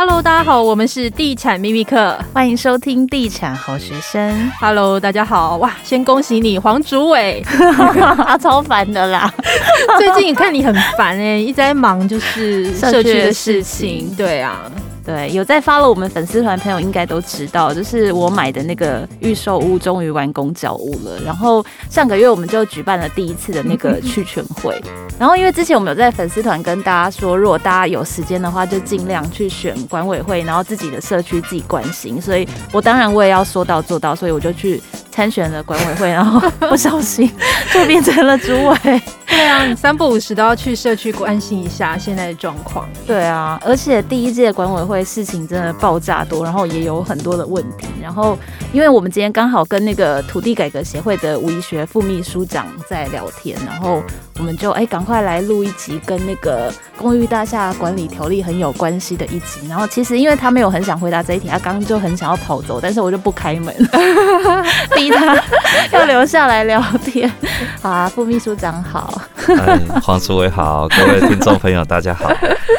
Hello，大家好，我们是地产秘密课，欢迎收听地产好学生。Hello，大家好，哇，先恭喜你黄主委，超烦的啦。最近看你很烦哎，一直在忙就是社区的事情，对啊。对，有在 follow 我们粉丝团朋友应该都知道，就是我买的那个预售屋终于完工交屋了。然后上个月我们就举办了第一次的那个 去全会。然后因为之前我们有在粉丝团跟大家说，如果大家有时间的话，就尽量去选管委会，然后自己的社区自己关心。所以我当然我也要说到做到，所以我就去参选了管委会，然后 不小心就变成了主委。对啊，你三不五时都要去社区关心一下现在的状况。对啊，而且第一届管委会事情真的爆炸多，然后也有很多的问题。然后，因为我们今天刚好跟那个土地改革协会的吴怡学副秘书长在聊天，然后我们就哎赶快来录一集跟那个公寓大厦管理条例很有关系的一集。然后其实因为他没有很想回答这一题，他刚刚就很想要跑走，但是我就不开门，逼他要留下来聊天。好啊，副秘书长好。哎，黄主委好，各位听众朋友大家好。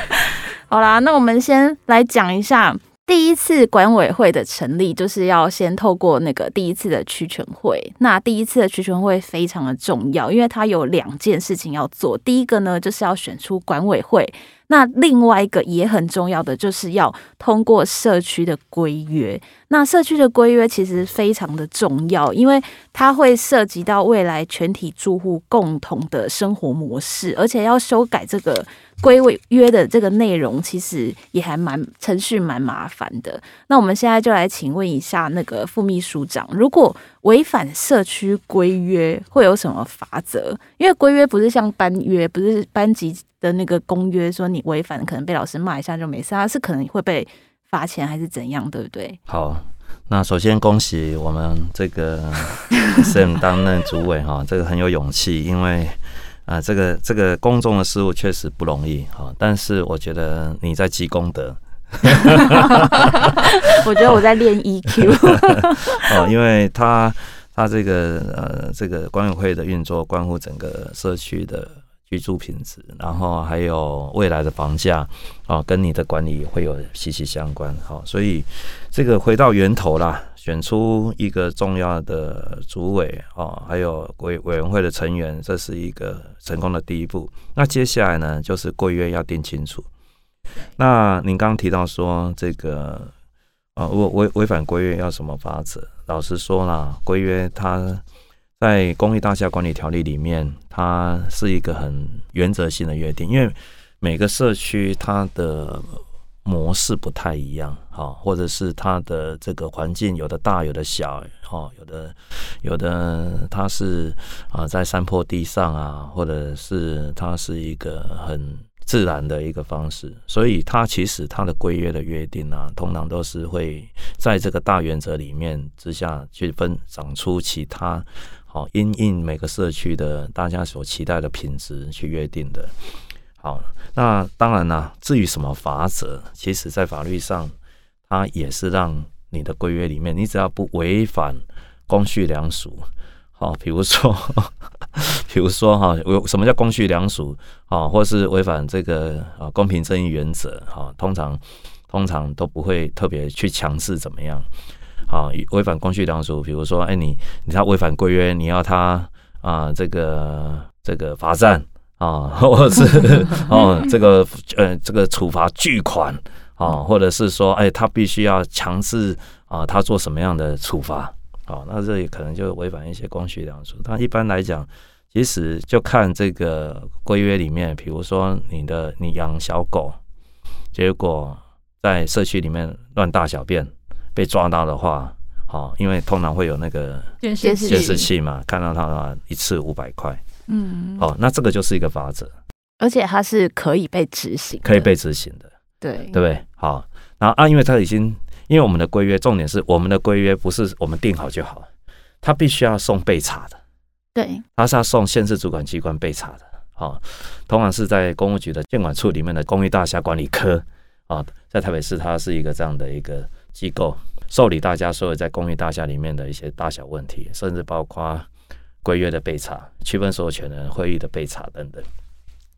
好啦，那我们先来讲一下第一次管委会的成立，就是要先透过那个第一次的区权会。那第一次的区权会非常的重要，因为它有两件事情要做。第一个呢，就是要选出管委会。那另外一个也很重要的，就是要通过社区的规约。那社区的规约其实非常的重要，因为它会涉及到未来全体住户共同的生活模式，而且要修改这个规约的这个内容，其实也还蛮程序蛮麻烦的。那我们现在就来请问一下那个副秘书长，如果违反社区规约会有什么法则？因为规约不是像班约，不是班级的那个公约，说你违反可能被老师骂一下就没事，他是可能会被罚钱还是怎样，对不对？好，那首先恭喜我们这个 Sam 担任主委哈，这个很有勇气，因为啊、呃，这个这个公众的事务确实不容易哈，但是我觉得你在积功德。我觉得我在练 EQ 哦，因为他他这个呃这个管委会的运作关乎整个社区的居住品质，然后还有未来的房价啊，跟你的管理会有息息相关。好，所以这个回到源头啦，选出一个重要的主委啊，还有委委员会的成员，这是一个成功的第一步。那接下来呢，就是规约要定清楚。那您刚刚提到说这个啊，违违违反规约要什么法则？老实说啦，规约它在公益大厦管理条例里面，它是一个很原则性的约定，因为每个社区它的模式不太一样，哈，或者是它的这个环境有的大有的小，哈，有的有的它是啊在山坡地上啊，或者是它是一个很。自然的一个方式，所以它其实它的规约的约定啊，通常都是会在这个大原则里面之下去分长出其他好因应每个社区的大家所期待的品质去约定的。好，那当然啦，至于什么法则，其实在法律上，它也是让你的规约里面，你只要不违反公序良俗，好，比如说。比如说哈，有什么叫公序良俗啊，或是违反这个啊公平正义原则哈，通常通常都不会特别去强制怎么样。好，违反公序良俗，比如说哎你你他违反规约，你要他啊这个这个罚站啊，或者是哦这个呃这个处罚巨款啊，或者是说哎他必须要强制啊他做什么样的处罚。啊，那这里可能就违反一些公序良俗。他一般来讲，其实就看这个规约里面，比如说你的你养小狗，结果在社区里面乱大小便被抓到的话，好，因为通常会有那个监视器嘛，看到他的话一次五百块。嗯，好，那这个就是一个法则，而且它是可以被执行，可以被执行的，对，对不对？好，然后啊，因为它已经。因为我们的规约重点是我们的规约不是我们定好就好，它必须要送备查的，对，它是要送县市主管机关备查的，好，通常是在公务局的建管处里面的公寓大厦管理科啊，在台北市它是一个这样的一个机构，受理大家所有在公寓大厦里面的一些大小问题，甚至包括规约的备查、区分所有权人会议的备查等等。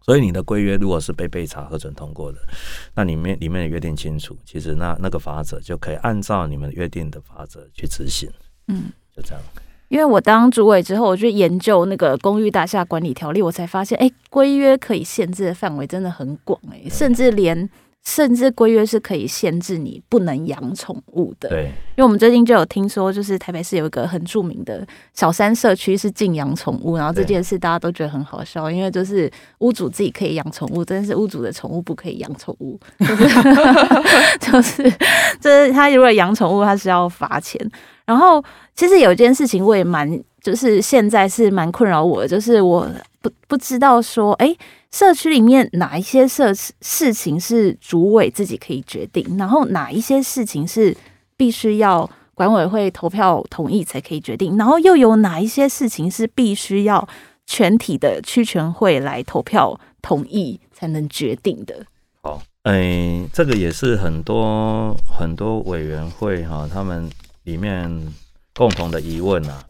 所以你的规约如果是被备查核准通过的，那里面里面的约定清楚，其实那那个法则就可以按照你们约定的法则去执行。嗯，就这样。因为我当主委之后，我去研究那个公寓大厦管理条例，我才发现，哎、欸，规约可以限制的范围真的很广，哎，甚至连。甚至规约是可以限制你不能养宠物的。对，因为我们最近就有听说，就是台北市有一个很著名的小三社区是禁养宠物，然后这件事大家都觉得很好笑，因为就是屋主自己可以养宠物，但是屋主的宠物不可以养宠物，就是就是就是他如果养宠物，他是要罚钱。然后其实有一件事情我也蛮，就是现在是蛮困扰我的，就是我不不知道说，哎、社区里面哪一些事事情是主委自己可以决定，然后哪一些事情是必须要管委会投票同意才可以决定，然后又有哪一些事情是必须要全体的区权会来投票同意才能决定的？好，哎，这个也是很多很多委员会哈，他们里面共同的疑问啊，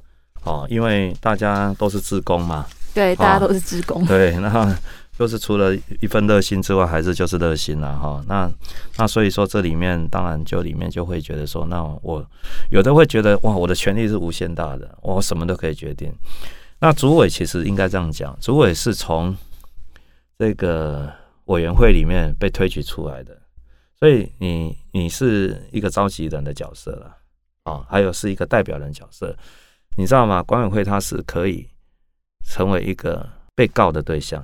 哦，因为大家都是志工嘛，对，大家都是职工，对，然后。就是除了一份热心之外，还是就是热心了哈。那那所以说这里面当然就里面就会觉得说，那我有的会觉得哇，我的权力是无限大的，我什么都可以决定。那主委其实应该这样讲，主委是从这个委员会里面被推举出来的，所以你你是一个召集人的角色了啊，还有是一个代表人角色，你知道吗？管委会它是可以成为一个被告的对象。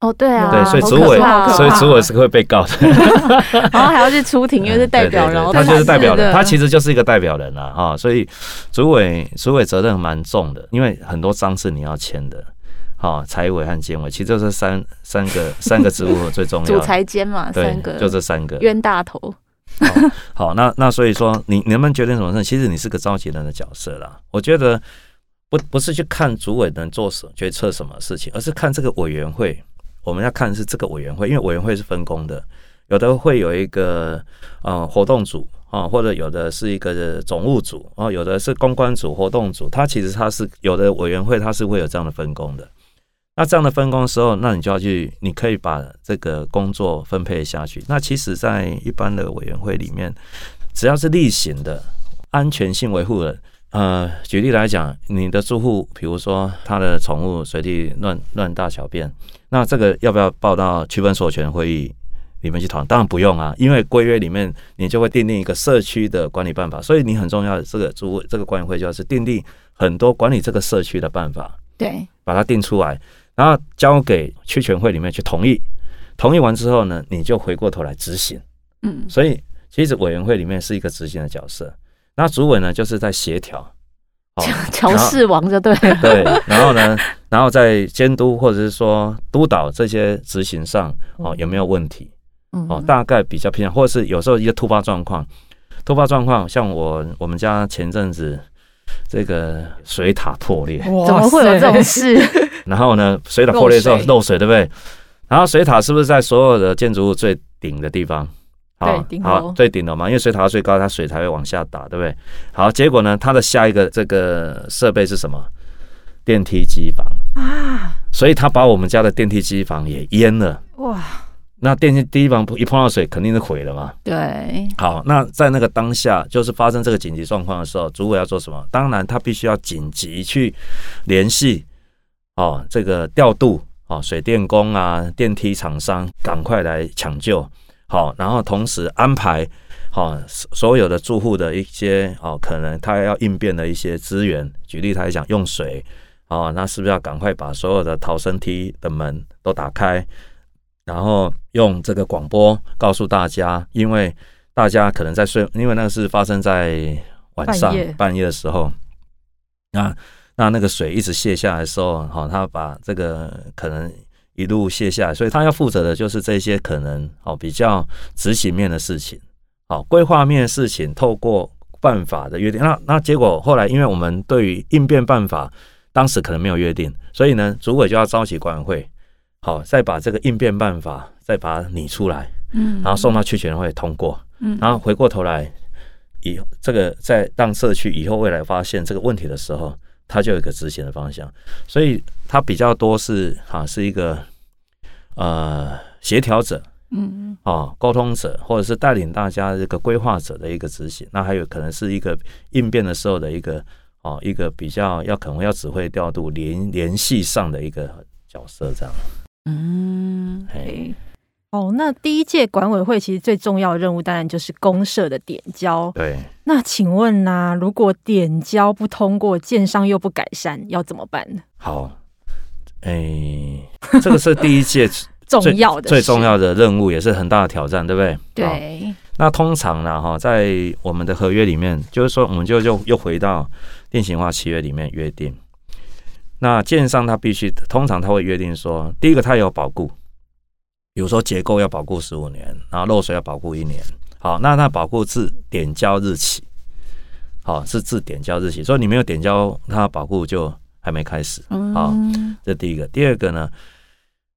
哦，对啊，对，所以主委，所以主委是会被告的，然后还要去出庭，因为是代表人，他就是代表人，他其实就是一个代表人啊，哈，所以主委主委责任蛮重的，因为很多章是你要签的，哈，财委和监委，其实就是三三个 三个职务最重要，主财监嘛，三个，就这三个冤大头。好，那那所以说，你你能不能决定什么事？其实你是个召集人的角色啦。我觉得不不是去看主委能做什决策什么事情，而是看这个委员会。我们要看的是这个委员会，因为委员会是分工的，有的会有一个呃活动组啊，或者有的是一个总务组啊，有的是公关组、活动组。它其实它是有的委员会，它是会有这样的分工的。那这样的分工的时候，那你就要去，你可以把这个工作分配下去。那其实，在一般的委员会里面，只要是例行的安全性维护的。呃，举例来讲，你的住户，比如说他的宠物随地乱乱大小便，那这个要不要报到区分所有权会议里面去讨论？当然不用啊，因为规约里面你就会订定一个社区的管理办法，所以你很重要的这个住这个管委会就要是订定很多管理这个社区的办法，对，把它定出来，然后交给区权会里面去同意，同意完之后呢，你就回过头来执行，嗯，所以其实委员会里面是一个执行的角色。那主委呢，就是在协调，调事王就对了。对，然后呢，然后在监督或者是说督导这些执行上哦，有没有问题？哦，大概比较偏向，或者是有时候一个突发状况，突发状况，像我我们家前阵子这个水塔破裂，怎么会有这种事？然后呢，水塔破裂之后漏水，对不对？然后水塔是不是在所有的建筑物最顶的地方？好，好，最顶楼嘛，因为水塔最高，它水才会往下打，对不对？好，结果呢，它的下一个这个设备是什么？电梯机房啊，所以他把我们家的电梯机房也淹了。哇，那电梯机房一碰到水，肯定是毁了嘛。对。好，那在那个当下，就是发生这个紧急状况的时候，主管要做什么？当然，他必须要紧急去联系哦，这个调度哦，水电工啊，电梯厂商，赶快来抢救。好，然后同时安排好所有的住户的一些哦，可能他要应变的一些资源。举例来讲，用水哦，那是不是要赶快把所有的逃生梯的门都打开？然后用这个广播告诉大家，因为大家可能在睡，因为那个是发生在晚上半夜，半夜的时候。那那那个水一直泄下来的时候，好，他把这个可能。一路卸下来，所以他要负责的就是这些可能哦比较执行面的事情，好规划面的事情，透过办法的约定。那那结果后来，因为我们对于应变办法当时可能没有约定，所以呢，主委就要召集管委会，好再把这个应变办法再把它拟出来，嗯，然后送到区权会通过，嗯，然后回过头来以这个在让社区以后未来发现这个问题的时候。它就有一个执行的方向，所以它比较多是哈、啊，是一个呃协调者，嗯，啊，沟通者，或者是带领大家这个规划者的一个执行，那还有可能是一个应变的时候的一个哦，一个比较要可能要指挥调度联联系上的一个角色，这样。嗯，嘿。哦，那第一届管委会其实最重要的任务当然就是公社的点交。对，那请问呢、啊，如果点交不通过，建商又不改善，要怎么办呢？好，哎、欸，这个是第一届 重要的、最重要的任务，也是很大的挑战，对不对？对。那通常呢，哈，在我们的合约里面，就是说，我们就又又回到定型化契约里面约定，那建商他必须，通常他会约定说，第一个他有保固。比如说结构要保固十五年，然后漏水要保固一年。好，那它保固自点交日起，好，是自点交日起，所以你没有点交，它保固就还没开始。好，这第一个。第二个呢，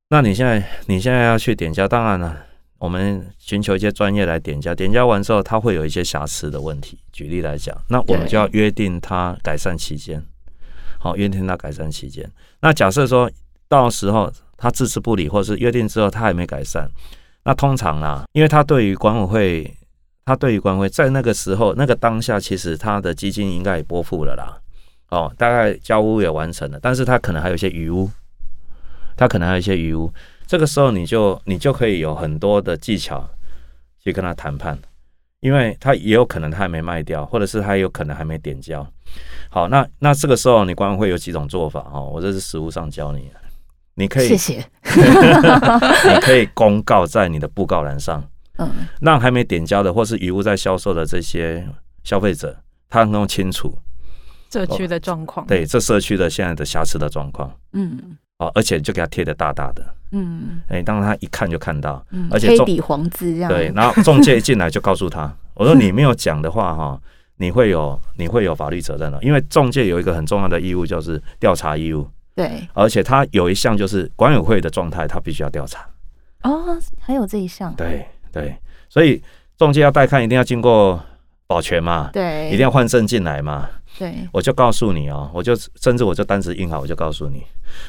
那你现在你现在要去点交，当然了，我们寻求一些专业来点交。点交完之后，它会有一些瑕疵的问题。举例来讲，那我们就要约定它改善期间。好，约定它改善期间。那假设说到时候。他置之不理，或是约定之后他还没改善，那通常啊，因为他对于管委会，他对于管委会在那个时候那个当下，其实他的基金应该也拨付了啦，哦，大概交屋也完成了，但是他可能还有一些余屋，他可能还有一些余屋，这个时候你就你就可以有很多的技巧去跟他谈判，因为他也有可能他还没卖掉，或者是他有可能还没点交，好，那那这个时候你管委会有几种做法哦，我这是实务上教你。你可以，谢谢。你可以公告在你的布告栏上，嗯，让还没点交的或是余物在销售的这些消费者，他能够清楚。社区的状况。对，这社区的现在的瑕疵的状况，嗯，哦，而且就给他贴的大大的，嗯，哎，当他一看就看到，嗯，而且黑底黄字这样，对，然后中介一进来就告诉他，我说你没有讲的话哈，你会有你会有法律责任的，因为中介有一个很重要的义务就是调查义务。对，而且他有一项就是管委会的状态，他必须要调查。哦，还有这一项。对对，所以中介要带看，一定要经过保全嘛。对，一定要换证进来嘛。对，我就告诉你哦，我就甚至我就单子印好，我就告诉你，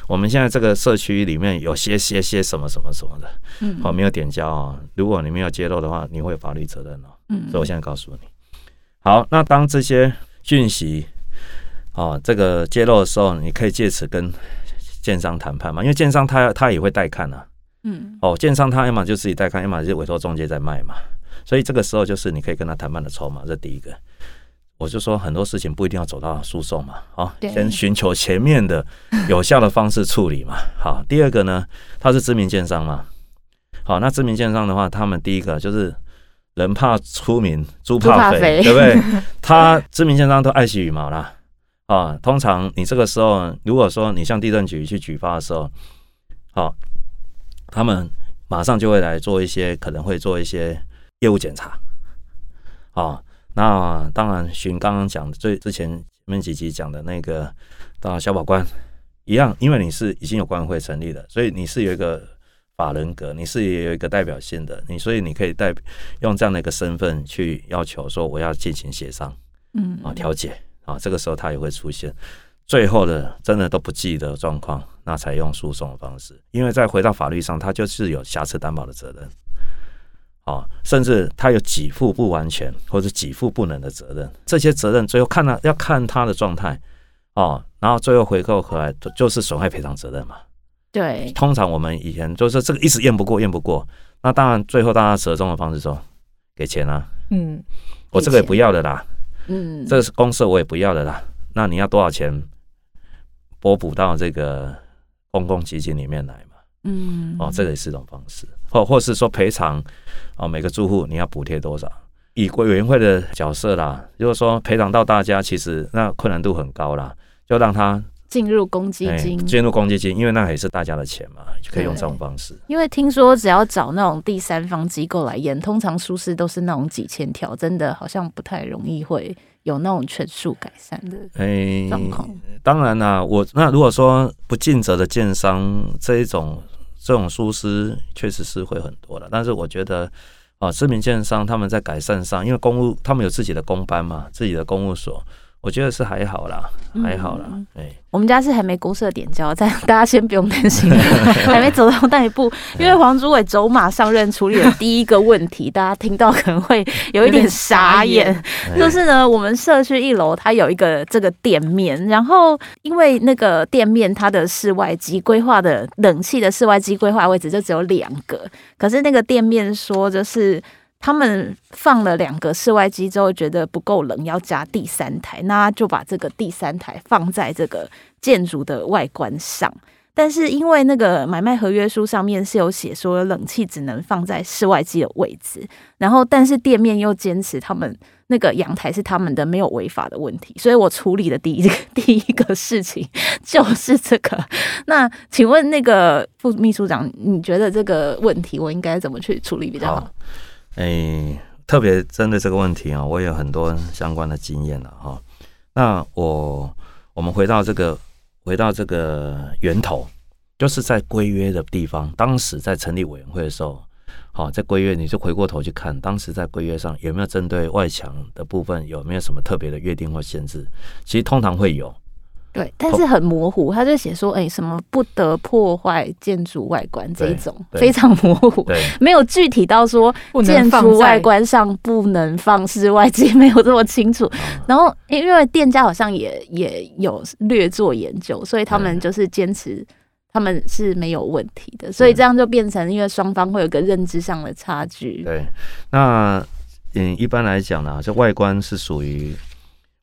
我们现在这个社区里面有些些些什么什么什么的，嗯，好，没有点交哦。如果你没有揭露的话，你会有法律责任哦。嗯，所以我现在告诉你，好，那当这些讯息。哦，这个揭露的时候，你可以借此跟建商谈判嘛，因为建商他他也会带看啊。嗯。哦，建商他要么就自己带看，要么就委托中介在卖嘛。所以这个时候就是你可以跟他谈判的筹码，这第一个。我就说很多事情不一定要走到诉讼嘛，好，先寻求前面的有效的方式处理嘛。好，第二个呢，他是知名建商嘛。好，那知名建商的话，他们第一个就是人怕出名，猪怕肥，对不对？他知名建商都爱惜羽毛啦。啊，通常你这个时候，如果说你向地震局去举报的时候，好，他们马上就会来做一些，可能会做一些业务检查。啊，那当然，寻刚刚讲的最之前前面几集讲的那个，到消保官一样，因为你是已经有管委会成立的，所以你是有一个法人格，你是也有一个代表性的，你所以你可以代用这样的一个身份去要求说我要进行协商，嗯，啊，调解。啊，这个时候他也会出现，最后的真的都不记得状况，那才用诉讼的方式，因为再回到法律上，他就是有瑕疵担保的责任，啊，甚至他有给付不完全或者给付不能的责任，这些责任最后看他要看他的状态，哦，然后最后回扣回来就是损害赔偿责任嘛。对，通常我们以前就是这个一直验不过验不过，那当然最后大家折中的方式说给钱啊，嗯，我这个也不要的啦。嗯，这个是公社我也不要的啦。那你要多少钱拨补到这个公共基金里面来嘛？嗯，哦，这个也是一种方式，或或是说赔偿哦，每个住户你要补贴多少？以委员会的角色啦，如果说赔偿到大家，其实那困难度很高啦，就让他。进入公积金，进入公积金，因为那也是大家的钱嘛，就可以用这种方式。因为听说只要找那种第三方机构来验，通常疏失都是那种几千条，真的好像不太容易会有那种全数改善的状况。当然啦，我那如果说不尽责的建商这一种这种疏失，确实是会很多的。但是我觉得啊，知名建商他们在改善上，因为公务他们有自己的公班嘛，自己的公务所。我觉得是还好啦，还好啦。哎、嗯，我们家是还没公社点交，但大家先不用担心，还没走到那一步。因为黄主委走马上任处理的第一个问题，大家听到可能会有一点傻眼。就是呢，我们社区一楼它有一个这个店面，然后因为那个店面它的室外机规划的冷气的室外机规划位置就只有两个，可是那个店面说就是。他们放了两个室外机之后，觉得不够冷，要加第三台，那就把这个第三台放在这个建筑的外观上。但是因为那个买卖合约书上面是有写说，冷气只能放在室外机的位置，然后但是店面又坚持他们那个阳台是他们的，没有违法的问题，所以我处理的第一个第一个事情就是这个。那请问那个副秘书长，你觉得这个问题我应该怎么去处理比较好？好哎、特别针对这个问题啊，我有很多相关的经验了哈。那我我们回到这个，回到这个源头，就是在规约的地方。当时在成立委员会的时候，好，在规约你就回过头去看，当时在规约上有没有针对外墙的部分有没有什么特别的约定或限制？其实通常会有。对，但是很模糊，他就写说，哎、欸，什么不得破坏建筑外观这一种，非常模糊，没有具体到说建筑外观上不能放室外机，没有这么清楚。然后，因为店家好像也也有略做研究，所以他们就是坚持他们是没有问题的，所以这样就变成因为双方会有个认知上的差距。对，那嗯，一般来讲呢，这外观是属于。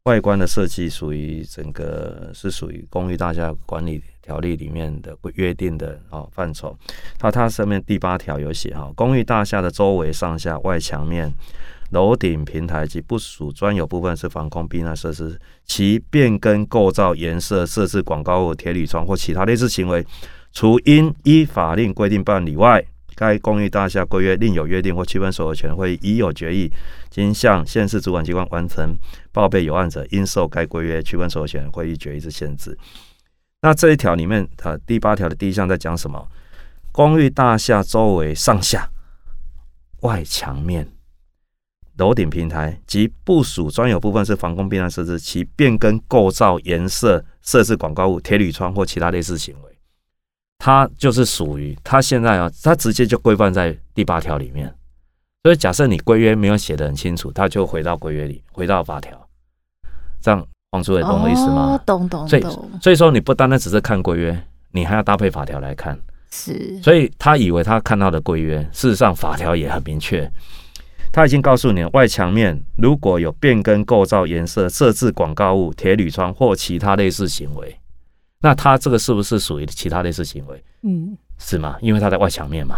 外观的设计属于整个是属于公寓大厦管理条例里面的约定的哦范畴。它它上面第八条有写哈，公寓大厦的周围上下外墙面、楼顶平台及不属专有部分是防空避难设施，其变更构造、颜色、设置广告或、铁铝窗或其他类似行为，除应依法令规定办理外，该公寓大厦规约另有约定或区分所有权会已有决议。经向县市主管机关完成报备有案者，应受该规约区分所有权会议决议之限制。那这一条里面，它第八条的第一项在讲什么？公寓大厦周围上下外墙面、楼顶平台及不属专有部分是防空避难设施，其变更构造、颜色、设置广告物、铁铝窗或其他类似行为，它就是属于它现在啊，它直接就规范在第八条里面。所以，假设你规约没有写得很清楚，他就回到规约里，回到法条，这样黄主委懂我意思吗？懂懂。所以，所以说你不单单只是看规约，你还要搭配法条来看。是。所以他以为他看到的规约，事实上法条也很明确，他已经告诉你，外墙面如果有变更构造、颜色、设置广告物、铁铝窗或其他类似行为，那他这个是不是属于其他类似行为？嗯，是吗？因为他在外墙面嘛。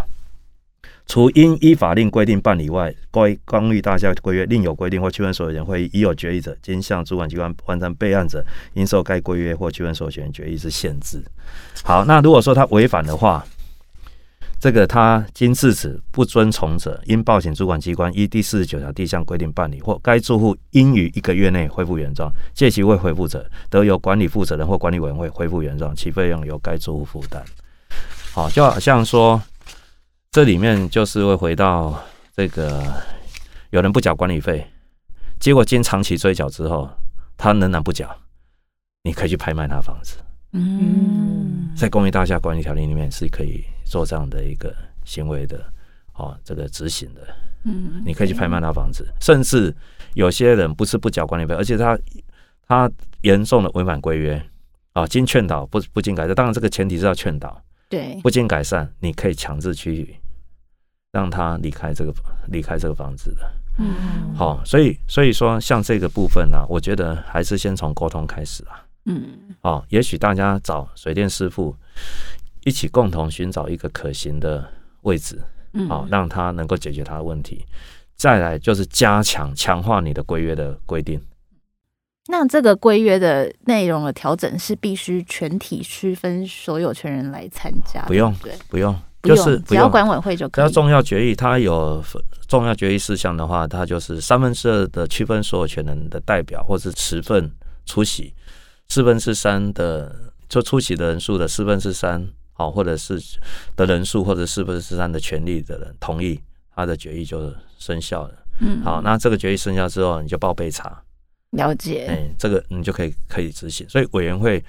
除应依法令规定办理外，该公寓大厦规约另有规定或区分所有权会议已有决议者，经向主管机关完成备案者，应受该规约或区分所有权决议之限制。好，那如果说他违反的话，这个他经制止不遵从者，应报请主管机关依第四十九条第一项规定办理，或该住户应于一个月内恢复原状，届期未恢复者，得由管理负责人或管理委员会恢复原状，其费用由该住户负担。好，就好像说。这里面就是会回到这个，有人不缴管理费，结果经长期追缴之后，他仍然不缴，你可以去拍卖他房子。嗯，在公寓大厦管理条例里面是可以做这样的一个行为的，哦，这个执行的。嗯，你可以去拍卖他房子，甚至有些人不是不缴管理费，而且他他严重的违反规约，啊，经劝导不不经改善，当然这个前提是要劝导，对，不经改善，你可以强制去。让他离开这个离开这个房子的，嗯，好，所以所以说像这个部分呢、啊，我觉得还是先从沟通开始啊，嗯，好，也许大家找水电师傅一起共同寻找一个可行的位置，嗯，好，让他能够解决他的问题。再来就是加强强化你的规约的规定。那这个规约的内容的调整是必须全体区分所有权人来参加？不用，对，不用。就是只要管委会就可以。只要重要决议，它有重要决议事项的话，它就是三分之二的区分所有权人的代表或是持份出席，四分之三的就出席的人数的四分之三，好，或者是的人数或者四分之三的权利的人同意，他的决议就生效了。嗯，好，那这个决议生效之后，你就报备查，了解。哎，这个你就可以可以执行。所以委员会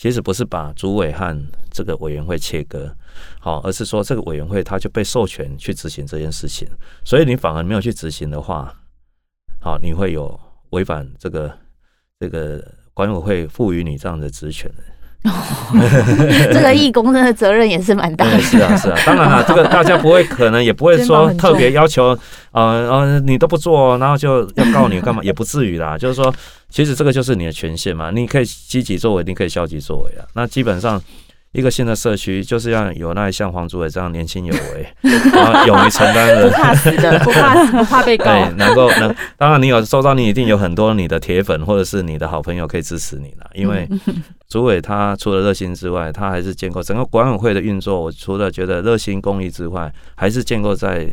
其实不是把主委和这个委员会切割，好，而是说这个委员会他就被授权去执行这件事情。所以你反而没有去执行的话，好，你会有违反这个这个管委会赋予你这样的职权。这个义工的责任也是蛮大的。是啊，是啊，当然了，这个大家不会，可能也不会说特别要求，呃呃，你都不做，然后就要告你干嘛，也不至于啦。就是说，其实这个就是你的权限嘛，你可以积极作为，你可以消极作为啊。那基本上。一个新的社区就是要有那像黄祖伟这样年轻有为，然后勇于承担的，不怕死的，不怕死，不怕被告。对，能够能，当然你有收到，你一定有很多你的铁粉或者是你的好朋友可以支持你了。因为主委他除了热心之外，他还是建构整个管委会的运作。我除了觉得热心公益之外，还是建构在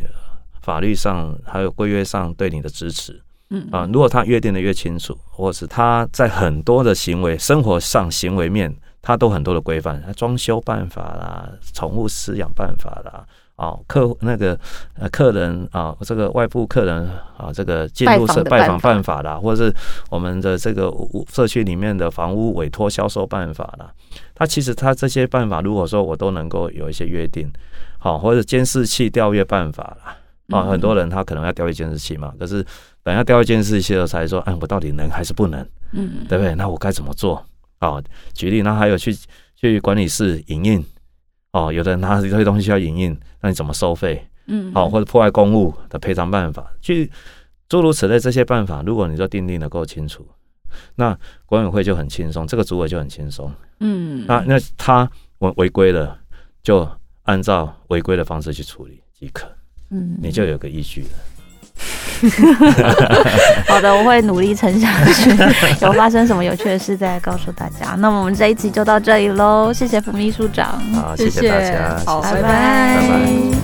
法律上还有规约上对你的支持。嗯啊，如果他约定的越清楚，或是他在很多的行为、生活上行为面。他都很多的规范，装修办法啦，宠物饲养办法啦，哦，客那个呃客人啊，这个外部客人啊，这个进入社拜访办法啦，或者是我们的这个社区里面的房屋委托销售办法啦，他其实他这些办法，如果说我都能够有一些约定，好，或者监视器调阅办法啦，啊，很多人他可能要调一监视器嘛，可是等要调一监视器的时候才说，哎，我到底能还是不能？嗯，对不对？那我该怎么做？啊，举例，那还有去去管理室影印，哦，有的人拿这些东西要影印，那你怎么收费？嗯，好，或者破坏公物的赔偿办法，去诸如此类这些办法，如果你说定定的够清楚，那管委会就很轻松，这个主委就很轻松。嗯，那那他违违规了，就按照违规的方式去处理即可。嗯，你就有个依据了。好的，我会努力撑下去。有发生什么有趣的事再告诉大家。那么我们这一集就到这里喽，谢谢副秘书长，好，谢谢大家，好，谢谢，拜拜。拜拜。